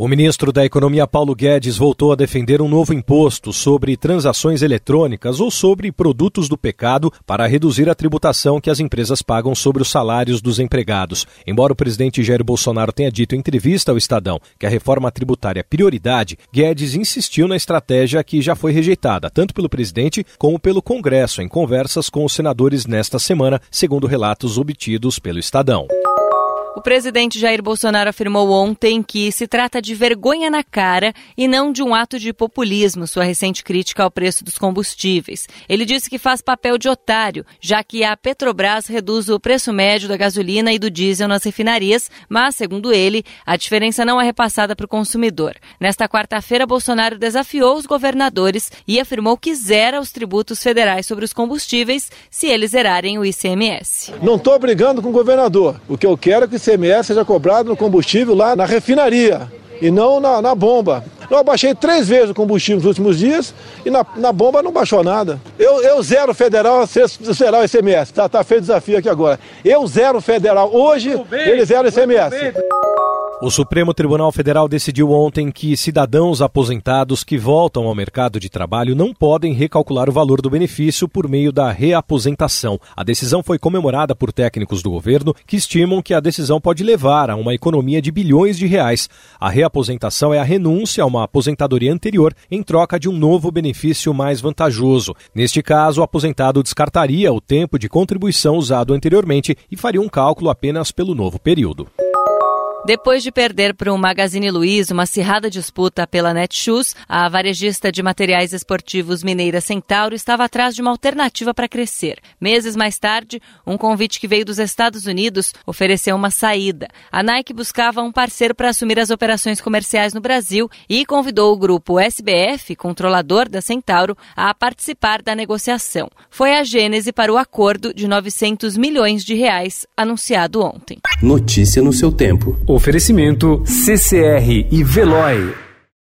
O ministro da Economia Paulo Guedes voltou a defender um novo imposto sobre transações eletrônicas ou sobre produtos do pecado para reduzir a tributação que as empresas pagam sobre os salários dos empregados. Embora o presidente Jair Bolsonaro tenha dito em entrevista ao Estadão que a reforma tributária é prioridade, Guedes insistiu na estratégia que já foi rejeitada tanto pelo presidente como pelo Congresso em conversas com os senadores nesta semana, segundo relatos obtidos pelo Estadão. O presidente Jair Bolsonaro afirmou ontem que se trata de vergonha na cara e não de um ato de populismo, sua recente crítica ao preço dos combustíveis. Ele disse que faz papel de otário, já que a Petrobras reduz o preço médio da gasolina e do diesel nas refinarias, mas, segundo ele, a diferença não é repassada para o consumidor. Nesta quarta-feira, Bolsonaro desafiou os governadores e afirmou que zera os tributos federais sobre os combustíveis se eles zerarem o ICMS. Não estou brigando com o governador. O que eu quero é que ICMS seja cobrado no combustível lá na refinaria e não na, na bomba. Eu abaixei três vezes o combustível nos últimos dias e na, na bomba não baixou nada. Eu, eu zero federal, zerar o ICMS. Tá, tá feito o desafio aqui agora. Eu zero federal. Hoje, ele zera o ICMS. O Supremo Tribunal Federal decidiu ontem que cidadãos aposentados que voltam ao mercado de trabalho não podem recalcular o valor do benefício por meio da reaposentação. A decisão foi comemorada por técnicos do governo que estimam que a decisão pode levar a uma economia de bilhões de reais. A reaposentação é a renúncia a uma aposentadoria anterior em troca de um novo benefício mais vantajoso. Neste caso, o aposentado descartaria o tempo de contribuição usado anteriormente e faria um cálculo apenas pelo novo período. Depois de perder para o Magazine Luiza uma acirrada disputa pela Netshoes, a varejista de materiais esportivos mineira Centauro estava atrás de uma alternativa para crescer. Meses mais tarde, um convite que veio dos Estados Unidos ofereceu uma saída. A Nike buscava um parceiro para assumir as operações comerciais no Brasil e convidou o grupo SBF, controlador da Centauro, a participar da negociação. Foi a gênese para o acordo de 900 milhões de reais anunciado ontem. Notícia no seu tempo. Oferecimento CCR e Veloy.